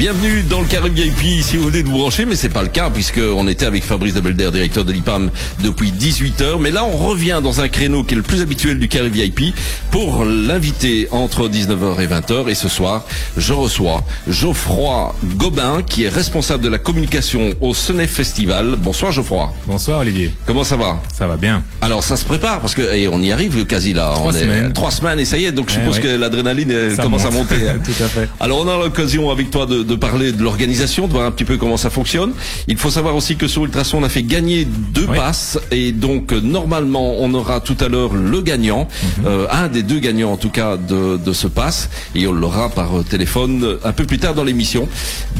Bienvenue dans le carré VIP si vous venez de vous brancher, mais c'est pas le cas puisqu'on était avec Fabrice de Belder, directeur de l'IPAM depuis 18h. Mais là, on revient dans un créneau qui est le plus habituel du carré VIP pour l'inviter entre 19h et 20h. Et ce soir, je reçois Geoffroy Gobin qui est responsable de la communication au Senef Festival. Bonsoir Geoffroy. Bonsoir Olivier. Comment ça va? Ça va bien. Alors ça se prépare parce que et on y arrive quasi là. Trois on est- semaines. trois semaines et ça y est. Donc je Eh suppose oui. que l'adrénaline commence à monte. monter. hein. Tout à fait. Alors on a l'occasion avec toi de, de parler de l'organisation, de voir un petit peu comment ça fonctionne. Il faut savoir aussi que sur Ultrason on a fait gagner deux Oui. passes et donc euh, normalement on aura tout à l'heure le gagnant, Mhm. euh, un des deux gagnants en tout cas de, de ce pass et on l'aura par euh, téléphone un peu plus tard dans l'émission.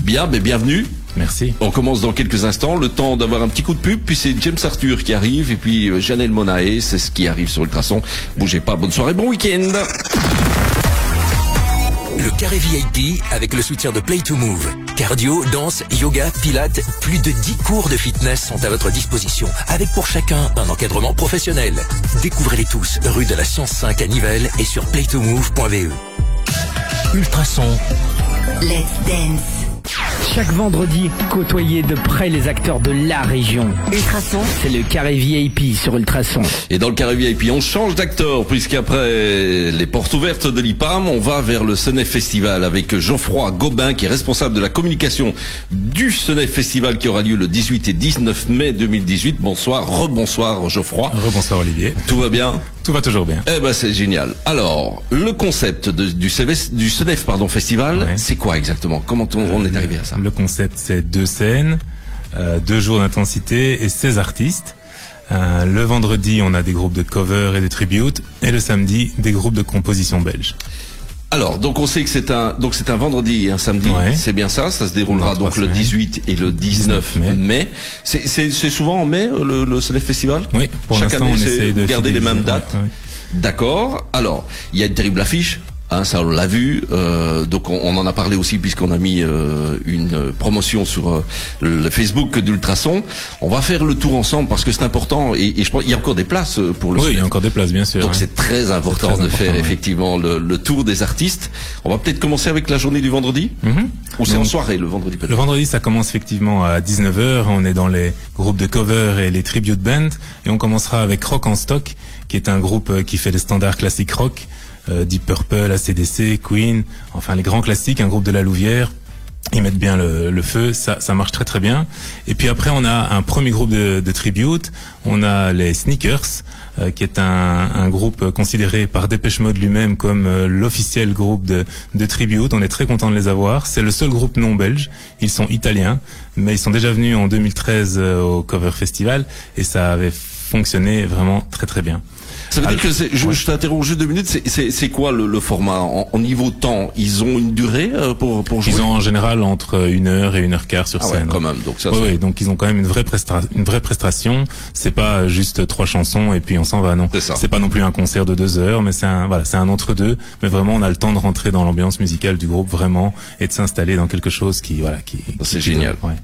Bien, mais bienvenue. Merci. On commence dans quelques instants, le temps d'avoir un petit coup de pub, puis c'est James Arthur qui arrive, et puis Janelle Monae, c'est ce qui arrive sur Ultrason. Bougez pas, bonne soirée, bon week-end Le carré VIP avec le soutien de Play to Move. Cardio, danse, yoga, pilates, plus de 10 cours de fitness sont à votre disposition, avec pour chacun un encadrement professionnel. Découvrez-les tous, rue de la Science 5 à Nivelles et sur playtomove.be. Ultrason, Let's Dance. Chaque vendredi, côtoyez de près les acteurs de la région. Ultrason. C'est le carré VIP sur Ultrason. Et dans le carré VIP, on change d'acteur, puisqu'après les portes ouvertes de l'IPAM, on va vers le Senef Festival avec Geoffroy Gobin, qui est responsable de la communication du Senef Festival qui aura lieu le 18 et 19 mai 2018. Bonsoir, rebonsoir Geoffroy. Rebonsoir Olivier. Tout va bien? Tout va toujours bien. Eh ben c'est génial. Alors, le concept de- du, CVS du pardon, Festival, Ouais. c'est quoi exactement? Comment on, on est arrivé à ça? Le concept, c'est deux scènes, euh, deux jours d'intensité et 16 artistes. Euh, le vendredi, on a des groupes de cover et de tribute, et le samedi, des groupes de composition belge. Alors, donc on sait que c'est un donc c'est un vendredi et un samedi, Ouais. c'est bien ça, ça se déroulera donc le semaines. 18 et le 19 mai. 19 mai. C'est c'est c'est souvent en mai le le Senef Festival? Oui, pour Chaque année, on c'est- essaye de vous gardez les mêmes dates Ouais, ouais. D'accord. Alors, il y a une terrible affiche. Hein, ça on l'a vu, euh, donc on, on en a parlé aussi puisqu'on a mis euh, une promotion sur euh, le Facebook d'Ultrason. On va faire le tour ensemble parce que c'est important et, et je pense il y a encore des places euh, pour le Oui, il y a encore des places, bien sûr. Donc hein. c'est très important très de important, faire ouais. effectivement le, le tour des artistes. On va peut-être commencer avec la journée du vendredi Mhm. ou c'est en soirée le vendredi. Le vendredi, ça commence effectivement à 19h. On est dans les groupes de cover et les tribute bands. Et on commencera avec Rock en Stock, qui est un groupe euh, qui fait des standards classiques rock. Euh, Deep Purple, ACDC, Queen, enfin les grands classiques, un groupe de la Louvière. Ils mettent bien le, le feu, ça, ça marche très très bien. Et puis après, on a un premier groupe de, de tribute. On a les Sneakers, euh, qui est un, un groupe considéré par Dépêche Mode lui-même comme euh, l'officiel groupe de, de tribute. On est très content de les avoir. C'est le seul groupe non belge. Ils sont italiens, mais ils sont déjà venus en 2013 euh, au Cover Festival et ça avait fonctionné vraiment très très bien. Ça veut dire que c'est, je, je t'interromps juste deux minutes. C'est, c'est, c'est quoi le, le format en, en niveau temps? Ils ont une durée euh, pour pour jouer? Ils ont en général entre une heure et une heure quart sur ah ouais, scène. quand même. Donc ça. Oui, donc ils ont quand même une vraie prestation. Une vraie prestation. C'est pas juste trois chansons et puis on s'en va. Non, C'est ça. c'est pas non plus un concert de deux heures, mais c'est un voilà, c'est un entre deux. Mais vraiment, on a le temps de rentrer dans l'ambiance musicale du groupe vraiment et de s'installer dans quelque chose qui voilà qui. C'est qui- génial. ouais.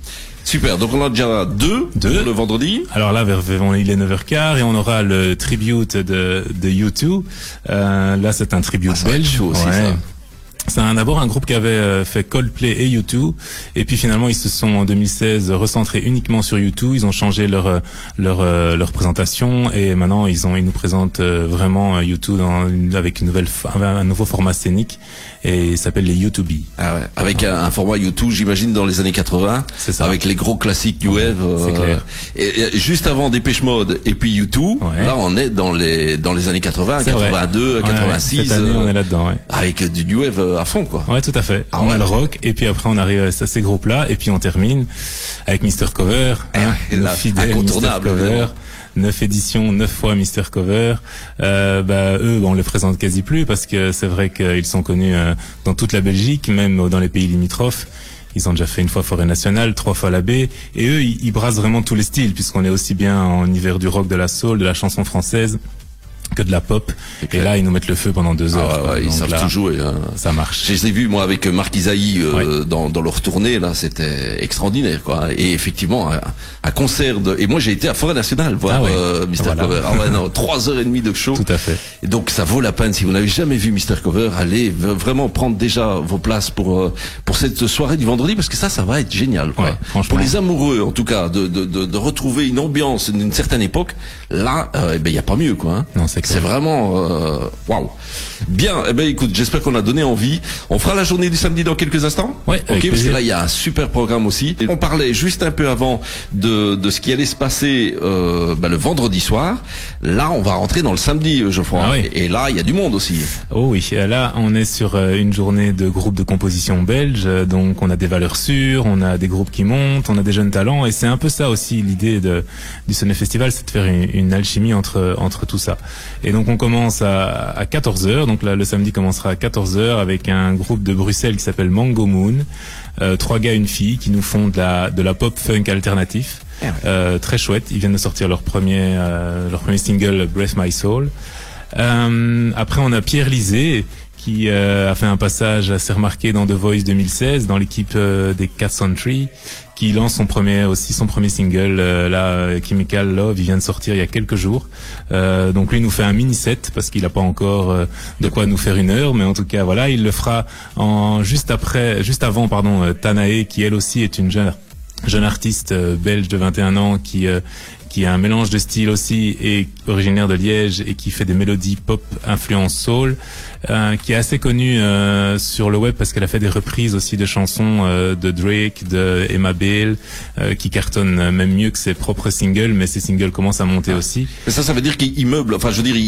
Super. Donc on a déjà deux, Deux. le vendredi. Alors là, vers, il est 9h15 et on aura le tribute de, de U2. Euh, là, c'est un tribute Ah, belge. aussi, ça. C'est un- d'abord un groupe qui avait euh, fait Coldplay et U2 et puis finalement ils se sont en 2016 recentrés uniquement sur U2. Ils ont changé leur euh, leur euh, leur présentation et maintenant ils ont ils nous présentent euh, vraiment euh, U2 dans avec une nouvelle un nouveau format scénique et il s'appelle les U2B. Ah ouais. Avec un, un format YouTube, j'imagine dans les années 80. C'est ça. Avec les gros classiques du web. c'est clair. Et, et juste avant Dépêche Mode et puis YouTube, Ouais. là on est dans les dans les années 80, C'est vrai. 82, Ouais, 86. Cette année, euh, on est là-dedans. Ouais. avec du new wave euh, à fond quoi. Ouais, tout à fait. Ah on ouais. a le rock, et puis après on arrive à ces groupes-là, et puis on termine avec Mister Cover, hein, le là, fidèle incontournable, Mr. Cover. Neuf éditions, neuf fois Mister Cover. Euh, bah, eux, on les présente quasi plus parce que c'est vrai qu'ils sont connus euh, dans toute la Belgique, même dans les pays limitrophes. Ils ont déjà fait une fois Forêt Nationale, trois fois la baie. Et eux, ils, ils brassent vraiment tous les styles, puisqu'on est aussi bien en hiver du rock, de la soul, de la chanson française. Que de la pop. Et là, ils nous mettent le feu pendant deux heures. Ah, ouais, ils savent là, tout jouer. hein. Ça marche. Je les ai vus moi avec Marc Isaïe euh, Ouais. dans, dans leur tournée là, c'était extraordinaire quoi. Et effectivement, un, un concert de et moi j'ai été à Forêt Nationale voir Ah ouais. euh, Mr Voilà. Cover. Ah non, trois heures et demie de show. Tout à fait. Et donc ça vaut la peine si vous n'avez jamais vu Mr Cover, allez vraiment prendre déjà vos places pour euh, pour cette soirée du vendredi parce que ça ça va être génial quoi. Pour les amoureux en tout cas de de, de, de retrouver une ambiance d'une certaine époque, là euh, eh ben il y a pas mieux quoi. hein. Non, c'est vraiment euh, waouh. Bien, eh ben écoute, j'espère qu'on a donné envie. On fera la journée du samedi dans quelques instants. Ouais, Ok, parce que là il y a un super programme aussi. Et on parlait juste un peu avant de de ce qui allait se passer euh, bah, le vendredi soir. Là, on va rentrer dans le samedi, euh, Geoffroy. Ah oui. Et, et là, il y a du monde aussi. Oh oui, euh, là on est sur euh, une journée de groupes de composition belge, euh, donc on a des valeurs sûres, on a des groupes qui montent, on a des jeunes talents, et c'est un peu ça aussi l'idée du Sonnet Festival, c'est de faire une, une alchimie entre entre tout ça. Et donc on commence à, à 14 h donc là le samedi commencera à 14 h avec un groupe de Bruxelles qui s'appelle Mango Moon, euh, trois gars une fille qui nous font de la de la pop funk alternatif. Euh, très chouette. Ils viennent de sortir leur premier euh, leur premier single Breath My Soul. Euh, après, on a Pierre Lisée qui euh, a fait un passage assez remarqué dans The Voice 2016 dans l'équipe euh, des Cats on Tree qui lance son premier aussi son premier single euh, là euh, Chemical Love. Il vient de sortir il y a quelques jours. Euh, donc lui nous fait un mini set parce qu'il n'a pas encore euh, de quoi nous faire une heure. Mais en tout cas voilà il le fera en juste après juste avant pardon Tanae qui elle aussi est une jeune jeune artiste belge de 21 ans qui qui a un mélange de style aussi et originaire de Liège et qui fait des mélodies pop influence soul, euh, qui est assez connue euh, sur le web parce qu'elle a fait des reprises aussi de chansons euh, de Drake, de Emma Bale, euh, qui cartonnent même mieux que ses propres singles, mais ses singles commencent à monter aussi. Mais ça, ça veut dire qu'ils meublent. Enfin, je veux dire, ils,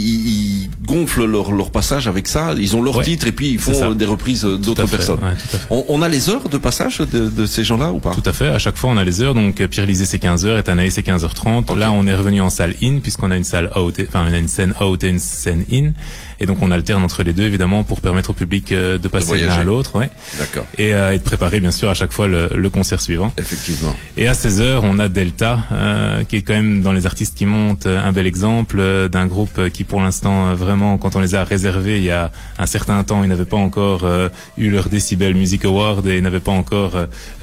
ils- gonflent leur, leur passage avec ça. Ils ont leur Ouais, titre et puis ils font des reprises d'autres personnes. ouais. On, on a les heures de passage de, de ces gens-là ou pas? Tout à fait. À chaque fois, on a les heures. Donc, Pierre Lisée, c'est 15h et Tanaï, c'est 15h30. Là, on est revenu en salle in, puisqu'on a une salle out, enfin, on a une scène out et une scène in. Et donc, on alterne entre les deux, évidemment, pour permettre au public euh, de passer l'un voyager. à l'autre, ouais. D'accord. Et, euh, et de préparer, bien sûr, à chaque fois le, le concert suivant. Effectivement. Et à 16h, on a Delta, euh, qui est quand même dans les artistes qui montent euh, un bel exemple euh, d'un groupe qui, pour l'instant, vraiment, quand on les a réservés il y a un certain temps, ils n'avaient pas encore euh, eu leur Decibel Music Award et ils n'avaient pas encore,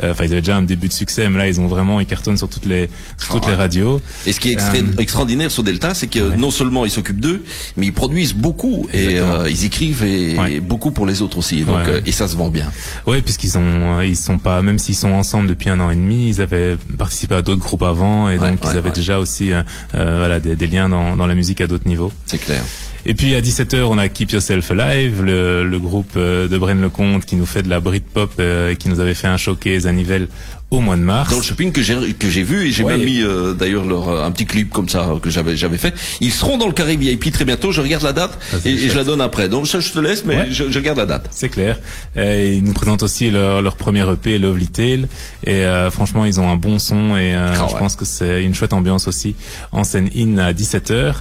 enfin, ils avaient déjà un début de succès, mais là, ils ont vraiment, ils cartonnent sur toutes les, sur toutes Ah les radios. Et ce qui est extra- extraordinaire sur Delta, c'est que non seulement ils s'occupent d'eux, mais ils produisent beaucoup et euh, ils écrivent et, Ouais. et beaucoup pour les autres aussi. Donc Ouais, ouais. euh, et ça se vend bien. Ouais, puisqu'ils ont, euh, ils sont pas, même s'ils sont ensemble depuis un an et demi, ils avaient participé à d'autres groupes avant et donc ils avaient déjà aussi, euh, euh, voilà, des, des liens dans, dans la musique à d'autres niveaux. C'est clair. Et puis à 17h, on a Keep Yourself Alive, le, le groupe de Bren Lecomte qui nous fait de la Britpop, euh, qui nous avait fait un showcase à Nivelles au mois de mars. Dans le shopping que j'ai que j'ai vu et j'ai Ouais. même mis euh, d'ailleurs leur euh, un petit clip comme ça que j'avais j'avais fait. Ils seront dans le carré VIP très bientôt. Je regarde la date Ah, et, et je la donne après. Donc ça je te laisse, mais Ouais. je, je garde la date. C'est clair. Euh, ils nous présentent aussi leur, leur premier EP, Lovely Tale. Et euh, franchement, ils ont un bon son et euh, Ah je ouais. pense que c'est une chouette ambiance aussi en scène in à 17h.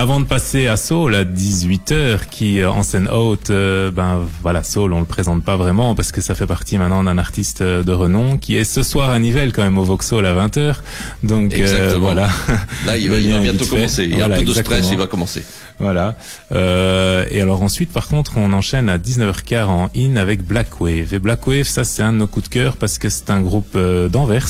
Avant de passer à Soul à 18h, qui euh, en scène haute, euh, ben voilà, Soul, on le présente pas vraiment parce que ça fait partie maintenant d'un artiste euh, de renom qui est ce soir à Nivelles quand même au Vauxhall à 20h. Donc euh, voilà. Là il va, il bientôt commencer. Il y a Voilà, un peu de stress, exactement. il va commencer. Voilà. Euh, et alors ensuite, par contre, on enchaîne à 19h15 en in avec Black Wave. Et Black Wave, ça c'est un de nos coups de cœur parce que c'est un groupe euh, d'Anvers.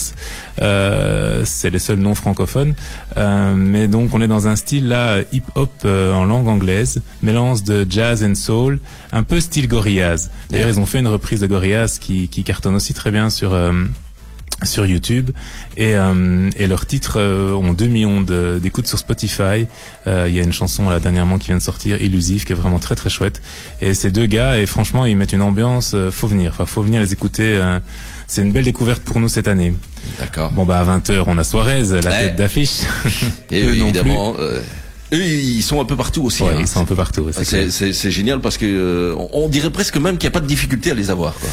Euh, c'est les seuls noms francophones. Euh, mais donc on est dans un style là hip-hop euh, en langue anglaise, mélange de jazz and soul, un peu style Gorillaz. D'ailleurs, ils ont fait une reprise de Gorillaz qui, qui cartonne aussi très bien sur euh, sur YouTube et, euh, et leurs titres euh, ont 2 millions d'écoutes sur Spotify. Euh, Il y a une chanson là dernièrement qui vient de sortir, Illusive, qui est vraiment très très chouette. Et ces deux gars, et franchement, ils mettent une ambiance. euh, faut venir, enfin faut venir les écouter. euh, c'est une belle découverte pour nous cette année. D'accord. Bon bah à 20h on a Suarez, la Ouais. tête d'affiche. Et Eux évidemment, eux ils sont un peu partout aussi. Ouais, hein. ils sont un peu partout. c'est génial parce que euh, on on dirait presque même qu'il n'y a pas de difficulté à les avoir. Quoi.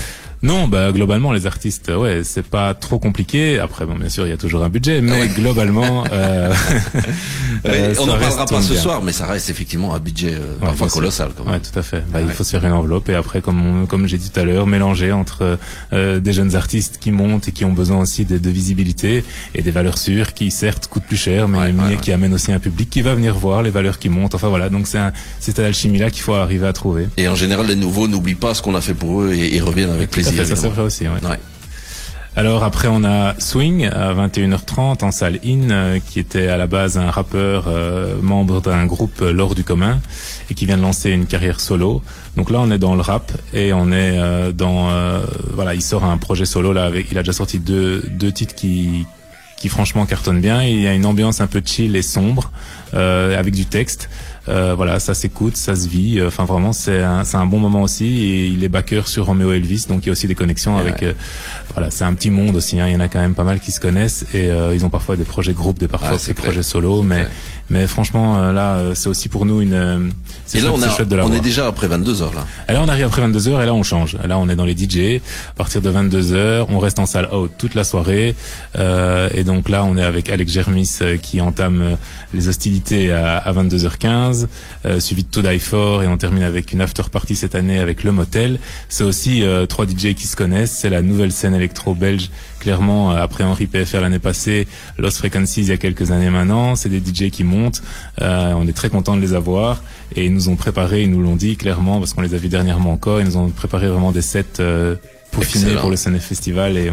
Non, bah globalement les artistes, ouais, c'est pas trop compliqué. Après, bon, bien sûr, il y a toujours un budget, mais globalement, euh, Euh, on n'en parlera pas ce bien. soir, mais ça reste effectivement un budget euh, Ouais, parfois colossal. Quand même. Ouais, tout à fait. Bah, Il faut se faire une enveloppe et après, comme on- comme j'ai dit tout à l'heure, mélanger entre euh, des jeunes artistes qui montent et qui ont besoin aussi de, de visibilité et des valeurs sûres qui certes coûtent plus cher, mais, qui amènent aussi un public qui va venir voir les valeurs qui montent. Enfin voilà, donc c'est c'est cette alchimie là qu'il faut arriver à trouver. Et en général, les nouveaux n'oublient pas ce qu'on a fait pour eux et, et reviennent avec plaisir. Fait, ça aussi. ouais. Ouais. Alors après on a Swing à 21h30 en salle In euh, qui était à la base un rappeur euh, membre d'un groupe euh, L'Or du commun et qui vient de lancer une carrière solo. Donc là on est dans le rap et on est euh, dans euh, voilà il sort un projet solo là avec il a déjà sorti deux deux titres qui qui franchement cartonnent bien. Il y a une ambiance un peu chill et sombre euh, avec du texte. Euh, voilà, ça s'écoute, ça se vit. Enfin, vraiment, c'est un, c'est un bon moment aussi. Et il est backer sur Romeo Elvis, donc il y a aussi des connexions Ouais, avec. ouais. euh, voilà, c'est un petit monde aussi. hein. Il y en a quand même pas mal qui se connaissent et euh, ils ont parfois des projets groupes, des parfois Ah, des clair. projets solo. Mais clair. Mais franchement, euh, là, euh, c'est aussi pour nous une. euh, c'est Et là, chouette- on, a, de on est déjà après 22 heures là. Et là, on arrive après 22 heures et là, on change. Là, on est dans les DJ. À partir de 22 heures, on reste en salle haute toute la soirée. Euh, et donc là, on est avec Alex Germis qui entame les hostilités à, à 22h15, euh, suivi de To Die For et on termine avec une after party cette année avec Le Motel. C'est aussi euh, trois DJ qui se connaissent. C'est la nouvelle scène électro belge. Clairement, euh, après Henri PFR l'année passée, Lost Frequencies il y a quelques années maintenant, c'est des DJ qui montent. Euh, on est très content de les avoir et ils nous ont préparé, ils nous l'ont dit clairement parce qu'on les a vus dernièrement encore. Ils nous ont préparé vraiment des sets euh, peaufinés Excellent. pour le Sunny Festival et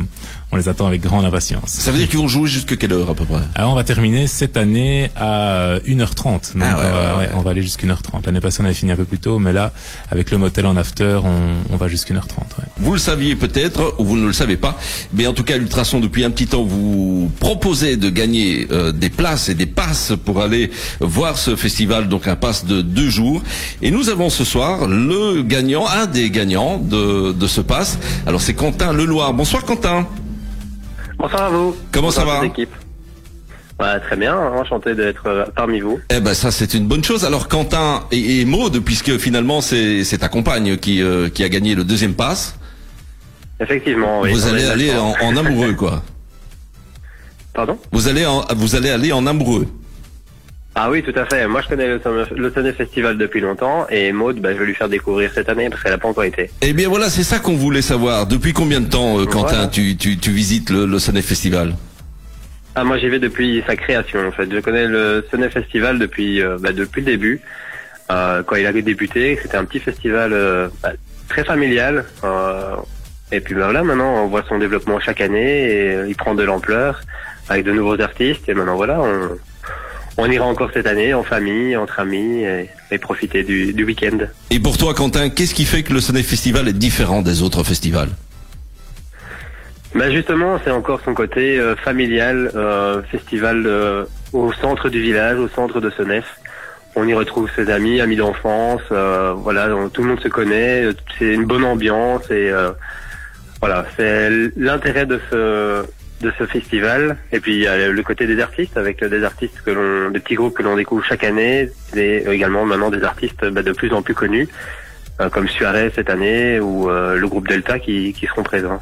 on les attend avec grande impatience. Ça veut dire qu'ils vont jouer jusqu'à quelle heure à peu près? Alors on va terminer cette année à 1h30. Donc Ah ouais, on, va, ouais, on va aller jusqu'à 1h30. L'année passée on avait fini un peu plus tôt, mais là avec le motel en after, on, on va jusqu'à 1h30. Ouais. Vous le saviez peut-être ou vous ne le savez pas, mais en tout cas, Ultrason depuis un petit temps vous proposez de gagner euh, des places et des passes pour aller voir ce festival, donc un pass de deux jours. Et nous avons ce soir le gagnant, un des gagnants de, de ce pass. Alors c'est Quentin Leloir. Bonsoir Quentin. Bonsoir à vous. Comment ça Bonsoir va. Ouais, très bien, enchanté d'être euh, parmi vous. Eh ben ça c'est une bonne chose. Alors Quentin et, et Maude, puisque finalement c'est ta compagne qui euh, qui a gagné le deuxième pass, Effectivement, oui. vous allez aller en, en amoureux quoi. Pardon? Vous allez en, vous allez aller en amoureux. Ah oui, tout à fait. Moi, je connais le, Sonnet Festival depuis longtemps et Maud, bah, je vais lui faire découvrir cette année parce qu'elle n'a pas encore été. Eh bien voilà, c'est ça qu'on voulait savoir. Depuis combien de temps, euh, Quentin, Voilà. tu, tu, tu visites le, le Sonnet Festival? Ah, moi, j'y vais depuis sa création, en fait. Je connais le Sonnet Festival depuis, euh, bah, depuis le début. Euh, quand il avait débuté, c'était un petit festival euh, bah, très familial. euh, et puis bah, voilà, maintenant, on voit son développement chaque année et il prend de l'ampleur avec de nouveaux artistes. Et maintenant, voilà, on, on ira encore cette année en famille, entre amis et, et profiter du, du week-end. Et pour toi, Quentin, qu'est-ce qui fait que le Sonnet Festival est différent des autres festivals? Bah justement, c'est encore son côté euh, familial, euh, festival euh, au centre du village, au centre de Senef. On y retrouve ses amis, amis d'enfance, euh, voilà, tout le monde se connaît, c'est une bonne ambiance et euh, voilà, c'est l'intérêt de ce de ce festival. Et puis il y a le côté des artistes avec des artistes que l'on, des petits groupes que l'on découvre chaque année, et également maintenant des artistes bah, de plus en plus connus, euh, comme Suarez cette année ou euh, le groupe Delta qui, qui seront présents.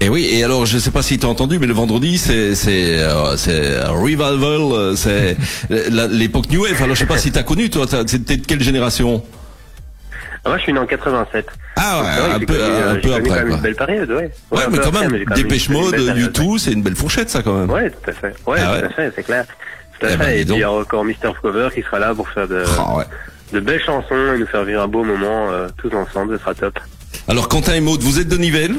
Et oui, et alors je ne sais pas si tu as entendu, mais le vendredi c'est c'est euh, c'est revival, euh, c'est l'époque New Wave. Alors je sais pas si tu as connu, toi, c'était de quelle génération? Ah, moi, je suis né en 87. Ah ouais, vrai un peu, connu, euh, un j'ai peu après. quand même une belle période, ouais. Ouais, mais quand même, Dépêche Mode, U2, c'est une belle fourchette ça quand même. Ouais, tout à fait. Ouais, Ah tout à fait, c'est clair. Tout à Eh ben, fait. dis Et puis, il y a encore Mister Cover qui sera là pour faire de, Ah ouais. de belles chansons et nous faire vivre un beau moment euh, tous ensemble. Ce sera top. Alors Quentin et Maud, vous êtes de Nivelles?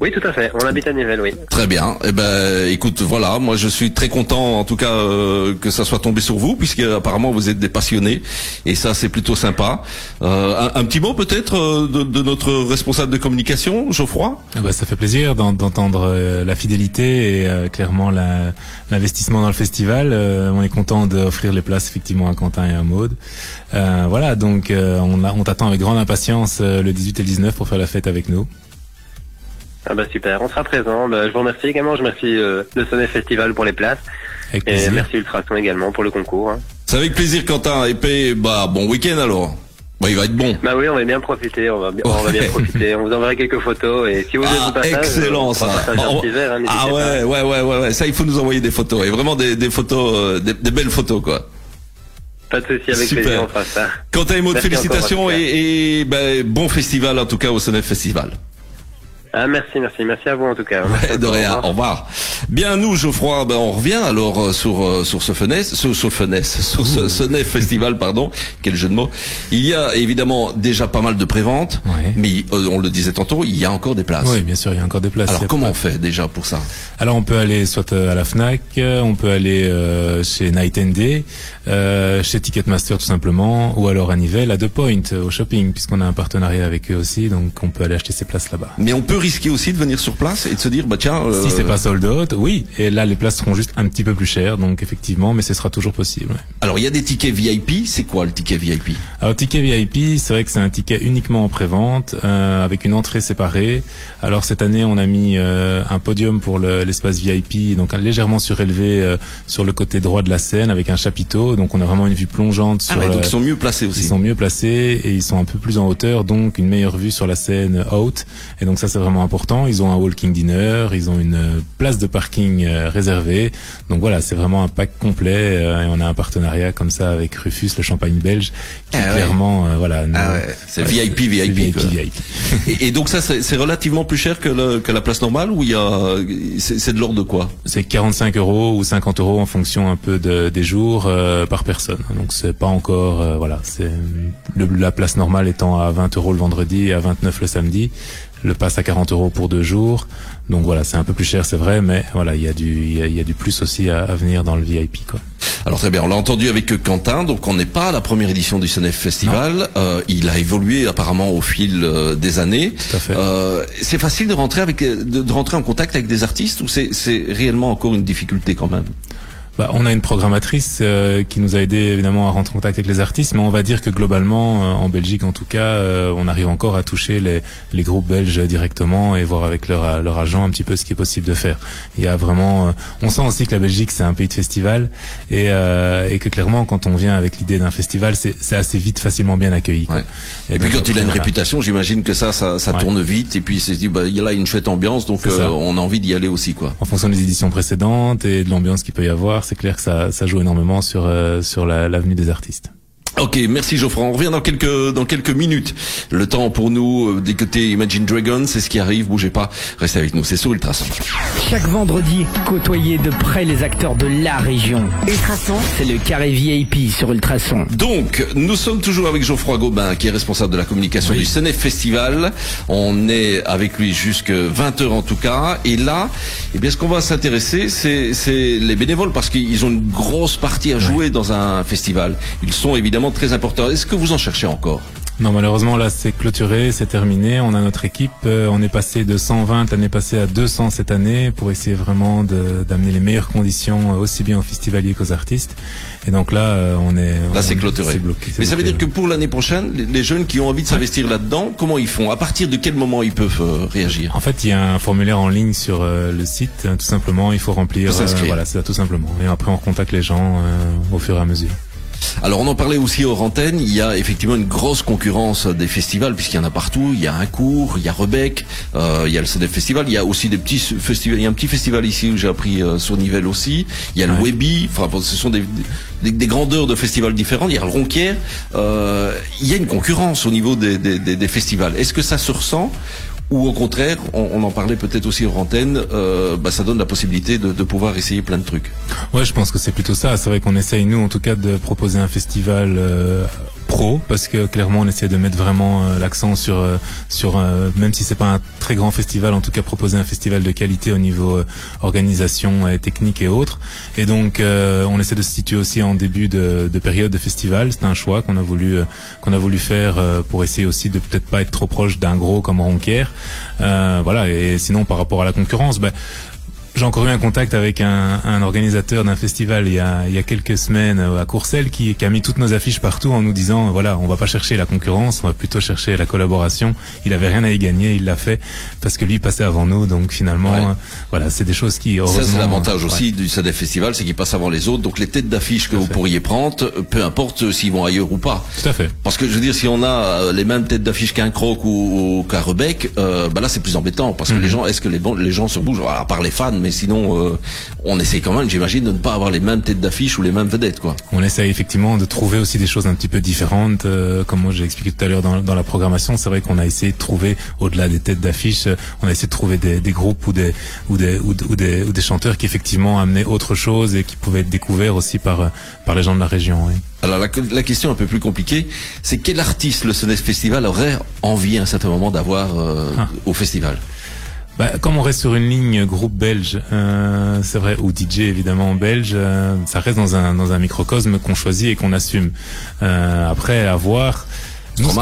Oui, tout à fait. On habite à Nivelles, oui. Très bien. Eh ben, écoute, voilà, moi je suis très content, en tout cas, euh, que ça soit tombé sur vous, puisque apparemment vous êtes des passionnés, et ça c'est plutôt sympa. Euh, un, un petit mot peut-être euh, de, de notre responsable de communication, Geoffroy? Ah bah, ça fait plaisir d'en- d'entendre la fidélité et euh, clairement la- l'investissement dans le festival. Euh, on est content d'offrir les places effectivement à Quentin et à Maude. Euh, voilà, donc euh, on, a- on t'attend avec grande impatience euh, le 18 et le 19 pour faire la fête avec nous. Ah bah super, on sera présent. Bah, je vous remercie également. Je remercie euh, le Sonnet Festival pour les places. Avec Et plaisir. merci Ultrason également pour le concours. hein. C'est avec plaisir, Quentin. Et puis, bah, bon week-end alors. Bon, il va être bon. Bah oui, on va bien profiter, on va, bien- on va bien Ouais. profiter. On vous enverra quelques photos et si vous êtes Ah, au passage, excellent ça. verre, hein, ah ouais, ouais, ouais, ouais, ouais. Ça, il faut nous envoyer des photos et vraiment des, des photos, euh, des, des belles photos quoi. Pas de souci, avec Super. plaisir, on fera ça. Quant à Emo, Merci félicitations encore, et, et ben, bon festival en tout cas au Sonef Festival. Ah, merci, merci, merci à vous en tout cas. Ouais, de encore, rien. au Au revoir. Bien, nous, Geoffroy, ben, on revient alors euh, sur euh, sur ce fenêtre, sur, sur fenêtre, sur ce Festival, pardon. Quel jeu de mots. Il y a évidemment déjà pas mal de préventes, Ouais. mais euh, on le disait tantôt, il y a encore des places. Oui, bien sûr, il y a encore des places. Alors comment pas- on fait déjà pour ça? Alors on peut aller soit à la Fnac, on peut aller euh, chez Night and Day, euh, chez Ticketmaster tout simplement, ou alors à Nivelles, à The Point, au shopping, puisqu'on a un partenariat avec eux aussi, donc on peut aller acheter ses places là-bas. Mais on peut risquer aussi de venir sur place et de se dire, bah tiens, euh, Si c'est pas sold out, oui, et là les places seront juste un petit peu plus chères, donc effectivement, mais ce sera toujours possible. ouais. alors il y a des tickets VIP. C'est quoi le ticket VIP Alors ticket VIP, c'est vrai que c'est un ticket uniquement en prévente, euh, avec une entrée séparée. Alors cette année, on a mis euh, un podium pour le- l'espace VIP, donc légèrement surélevé euh, sur le côté droit de la scène, avec un chapiteau. Donc on a vraiment une vue plongeante Ah sur. ouais, donc le- ils sont mieux placés ils aussi. sont mieux placés et ils sont un peu plus en hauteur, donc une meilleure vue sur la scène haute. Et donc ça c'est vraiment important. Ils ont un walking dinner, ils ont une euh, place de parking euh, réservée. Donc voilà, c'est vraiment un pack complet euh, et on a un partenariat comme ça avec Rufus, le champagne belge, qui Ah ouais. clairement, voilà. Ah ouais, c'est VIP, VIP, VIP. VIP. Et, et donc ça, c'est relativement plus cher que, le- que la place normale ou il y a, c'est de l'ordre de quoi? C'est 45 euros ou 50 euros en fonction un peu de- des jours euh, par personne. Donc c'est pas encore, euh, voilà, c'est la place normale étant à 20 euros le vendredi et à 29 le samedi. Le passe à 40 euros pour deux jours. Donc voilà, c'est un peu plus cher, c'est vrai, mais voilà, il y a du, il y a, il y a du plus aussi à, à venir dans le VIP, quoi. Alors très bien, on l'a entendu avec Quentin, donc on n'est pas à la première édition du Sonef Festival. Euh, il a évolué apparemment au fil euh, des années. Tout à fait. Euh, c'est facile de rentrer avec, de, de rentrer en contact avec des artistes ou c'est c'est réellement encore une difficulté quand même? Bah, on a une programmatrice euh, qui nous a aidé évidemment à rentrer en contact avec les artistes, mais on va dire que globalement, euh, en Belgique en tout cas, euh, on arrive encore à toucher les, les groupes belges directement et voir avec leur, leur agent un petit peu ce qui est possible de faire. Il y a vraiment, euh, on sent aussi que la Belgique c'est un pays de festival et, euh, et que clairement quand on vient avec l'idée d'un festival, c'est assez vite facilement bien accueilli. Ouais. Et, puis quand il a une voilà. réputation, j'imagine que ça, ça, ça Ouais. tourne vite. Et puis il s'est dit, bah, il y a là une chouette ambiance, donc euh, on a envie d'y aller aussi, quoi. En fonction des éditions précédentes et de l'ambiance qu'il peut y avoir, c'est clair que ça, joue énormément sur, euh, sur la- l'avenue des artistes. Ok, merci Geoffroy. On revient dans quelques dans quelques minutes. Le temps pour nous euh, d'écouter Imagine Dragons, c'est ce qui arrive. Bougez pas, restez avec nous. C'est sur Ultrason. Chaque vendredi, côtoyez de près les acteurs de la région. Ultrason, C'est le carré VIP sur Ultrason. Donc, nous sommes toujours avec Geoffroy Gobin, qui est responsable de la communication du Senef Festival. On est avec lui jusque 20h en tout cas. Et là, eh bien, ce qu'on va s'intéresser, c'est, c'est les bénévoles, parce qu'ils ont une grosse partie à jouer dans un festival. Ils sont évidemment très importants. Est-ce que vous en cherchez encore? Non, malheureusement, là, c'est clôturé, c'est terminé. On a notre équipe. euh, on est passé de 120 l'année passée à 200 cette année pour essayer vraiment d'amener les meilleures conditions euh, aussi bien aux festivaliers qu'aux artistes. Et donc là, euh, on est... Là, c'est clôturé. bloqué, Mais ça veut dire que pour l'année prochaine, les- les jeunes qui ont envie de s'investir là-dedans, comment ils font? À partir de quel moment ils peuvent euh, réagir? En fait, il y a un formulaire en ligne sur le site. hein, tout simplement, il faut remplir. Voilà, c'est ça, tout simplement. Et après, on contacte les gens au fur et à mesure. Alors on en parlait aussi aux antennes, il y a effectivement une grosse concurrence des festivals puisqu'il y en a partout, il y a un cours, il y a Rebec, euh, il y a le CDF Festival, il y a aussi des petits festivals, il y a un petit festival ici où j'ai appris euh, sur aussi, il y a le Ouais. Enfin bon, ce sont des, des, des grandeurs de festivals différents, il y a le Ronquière, euh, il y a une concurrence au niveau des festivals. Est-ce que ça se ressent ou au contraire, on, en parlait peut-être aussi aux antennes, euh, bah, ça donne la possibilité de, de pouvoir essayer plein de trucs. Ouais, je pense que c'est plutôt ça. C'est vrai qu'on essaye, nous, en tout cas, de proposer un festival euh, pro, parce que clairement, on essaie de mettre vraiment euh, l'accent sur, euh, sur euh, même si c'est pas un très grand festival, en tout cas, proposer un festival de qualité au niveau euh, organisation et technique et autres. Et donc, euh, on essaie de se situer aussi en début de, de période de festival. C'est un choix qu'on a voulu euh, qu'on a voulu faire euh, pour essayer aussi de peut-être pas être trop proche d'un gros comme Ronquière. Euh, voilà. Et sinon, par rapport à la concurrence, ben J'ai encore eu un contact avec un, un organisateur d'un festival il y, a, il y a quelques semaines euh, à Courcelles qui, qui a mis toutes nos affiches partout en nous disant voilà on va pas chercher la concurrence, on va plutôt chercher la collaboration. Il avait rien à y gagner, il l'a fait parce que lui passait avant nous donc finalement Ouais. euh, voilà c'est des choses qui Ça, heureusement c'est l'avantage ouais. aussi du SADF Festival, c'est qu'il passe avant les autres. Donc, les têtes d'affiche que vous fait. pourriez prendre, euh, peu importe euh, s'ils vont ailleurs ou pas. Tout à fait. Parce que je veux dire, si on a euh, les mêmes têtes d'affiche qu'un croc ou, ou qu'un Rebec, euh, bah là c'est plus embêtant parce que les gens, est-ce que les, les gens se bougent? À part les fans, mais sinon, euh, on essaie quand même, j'imagine, de ne pas avoir les mêmes têtes d'affiche ou les mêmes vedettes, quoi. On essaye effectivement de trouver aussi des choses un petit peu différentes. euh, comme moi j'ai expliqué tout à l'heure dans, dans la programmation, c'est vrai qu'on a essayé de trouver, au-delà des têtes d'affiche, euh, on a essayé de trouver des, des groupes ou des, ou, des, ou, ou des, ou des chanteurs qui effectivement amenaient autre chose et qui pouvaient être découverts aussi par, par les gens de la région. Oui. Alors la, la question un peu plus compliquée, c'est quel artiste le Sonnet Festival aurait envie à un certain moment d'avoir euh, Ah. au festival? Bah, comme on reste sur une ligne groupe belge, euh, c'est vrai, ou DJ évidemment belge, euh, ça reste dans un dans un microcosme qu'on choisit et qu'on assume. Euh, après, à voir. Nous, ce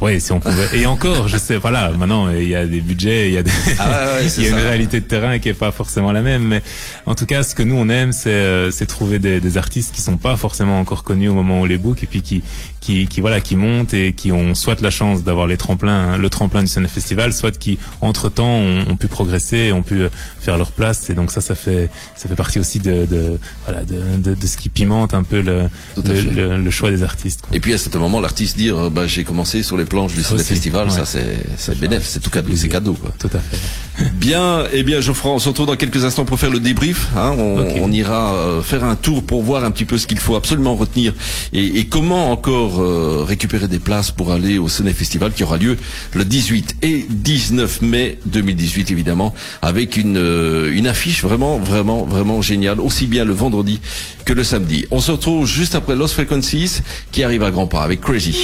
ouais, si on pouvait. Et encore, je sais, voilà, maintenant il y a des budgets, il y a des, Ah ouais, ouais, c'est il y a une ça. réalité de terrain qui est pas forcément la même. Mais en tout cas, ce que nous on aime, c'est euh, c'est trouver des, des artistes qui sont pas forcément encore connus au moment où on les book et puis qui qui qui voilà qui montent et qui ont soit la chance d'avoir les tremplins, hein, le tremplin du Sunny Festival, soit qui entre temps ont, ont pu progresser, ont pu euh, faire leur place. Et donc ça, ça fait ça fait partie aussi de, de voilà de, de, de ce qui pimente un peu le le, fait. le- le choix des artistes. quoi. Et puis à cet moment, l'artiste dire, euh, bah, j'ai commencé sur les planches du Festival, ouais. ça c'est c'est bénéf, c'est tout cadeau, c'est cadeau quoi. Tout à fait. Bien, eh bien Geoffroy, on se retrouve dans quelques instants pour faire le débrief. hein. on, on ira euh, faire un tour pour voir un petit peu ce qu'il faut absolument retenir et, et comment encore euh, récupérer des places pour aller au Sonnet Festival qui aura lieu le 18 et 19 mai 2018 évidemment, avec une, euh, une affiche vraiment, vraiment, vraiment géniale, aussi bien le vendredi que le samedi. On se retrouve juste après Lost Frequencies qui arrive à grands pas avec Crazy.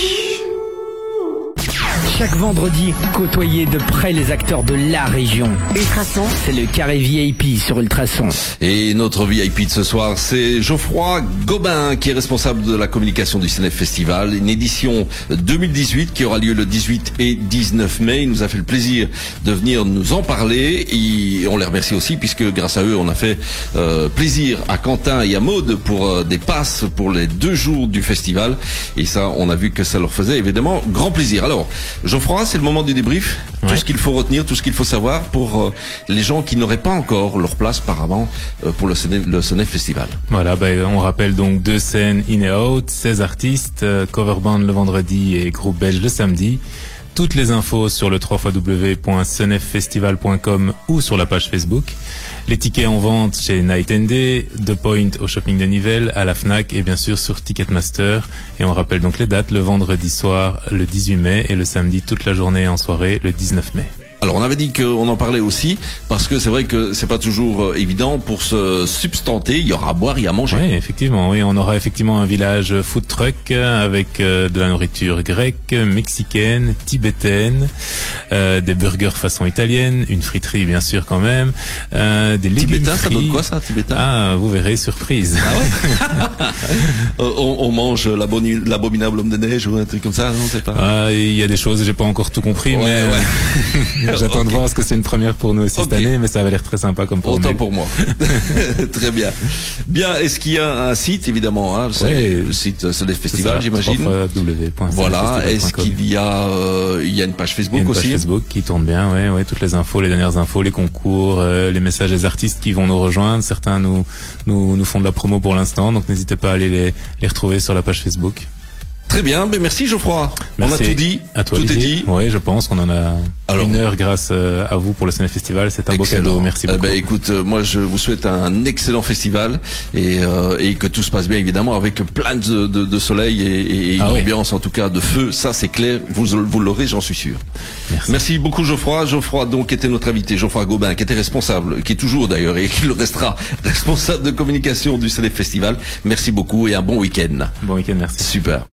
Chaque vendredi, côtoyez de près les acteurs de la région. Ultrason, c'est le carré VIP sur Ultrason. Et notre VIP de ce soir, c'est Geoffroy Gobin, qui est responsable de la communication du CNF Festival, une édition 2018 qui aura lieu le 18 et 19 mai. Il nous a fait le plaisir de venir nous en parler et on les remercie aussi puisque grâce à eux, on a fait euh, plaisir à Quentin et à Maude pour euh, des passes pour les deux jours du festival. Et ça, on a vu que ça leur faisait évidemment grand plaisir. Alors, Geoffroy, c'est le moment du débrief. Tout ce qu'il faut retenir, tout ce qu'il faut savoir pour euh, les gens qui n'auraient pas encore leur place par avant euh, pour le Sonnet Festival. Voilà, ben, on rappelle donc deux scènes in et out, 16 artistes, euh, cover band le vendredi et groupe belge le samedi. Toutes les infos sur le www.seneffestival.com ou sur la page Facebook. Les tickets en vente chez Night and Day, The Point au shopping de Nivelles, à la Fnac et bien sûr sur Ticketmaster. Et on rappelle donc les dates le vendredi soir le 18 mai et le samedi toute la journée en soirée le 19 mai. Alors on avait dit qu'on en parlait aussi parce que c'est vrai que c'est pas toujours euh, évident pour se substanter. Il y aura à boire, il y a à manger. Oui, effectivement. Oui, on aura effectivement un village food truck avec euh, de la nourriture grecque, mexicaine, tibétaine, euh, des burgers façon italienne, une friterie bien sûr quand même, euh, des légumes Tibétain, ça donne quoi ça, Tibétain? Ah, vous verrez, surprise. Euh, on, on mange l'abominable homme de neige ou un truc comme ça, non C'est pas. Ah, il y a des choses, j'ai pas encore tout compris, Ouais, mais ouais. j'attends de voir parce que c'est une première pour nous aussi cette année, mais ça avait l'air très sympa comme pour Autant pour moi. Très bien. Bien, est-ce qu'il y a un site évidemment hein, Ouais. Le site C'est Festival, ça, j'imagine. Voilà. Est-ce qu'il y a euh, il y a une page Facebook une page aussi Facebook qui tourne bien, ouais, ouais, toutes les infos, les dernières infos, les concours, euh, les messages des artistes qui vont nous rejoindre. Certains nous, nous, nous font de la promo pour l'instant, donc n'hésitez pas à aller les, les retrouver sur la page Facebook. Très bien. Ben merci Geoffroy. On a Merci tout dit. À toi, tout est dit. Oui, je pense qu'on en a Alors- une heure grâce euh, à vous pour le Ciné Festival. C'est un beau cadeau. Merci Eh beaucoup. ben, écoute, euh, moi je vous souhaite un excellent festival et, euh, et que tout se passe bien évidemment avec plein de, de, de soleil et, et une Ah oui. ambiance en tout cas de feu. Ça c'est clair. Vous, vous l'aurez, j'en suis sûr. Merci. beaucoup Geoffroy. Geoffroy donc était notre invité. Geoffroy Gobin qui était responsable, qui est toujours d'ailleurs et qui le restera responsable de communication du Soleil Festival. Merci beaucoup et un bon week-end. Bon week-end, merci. Super.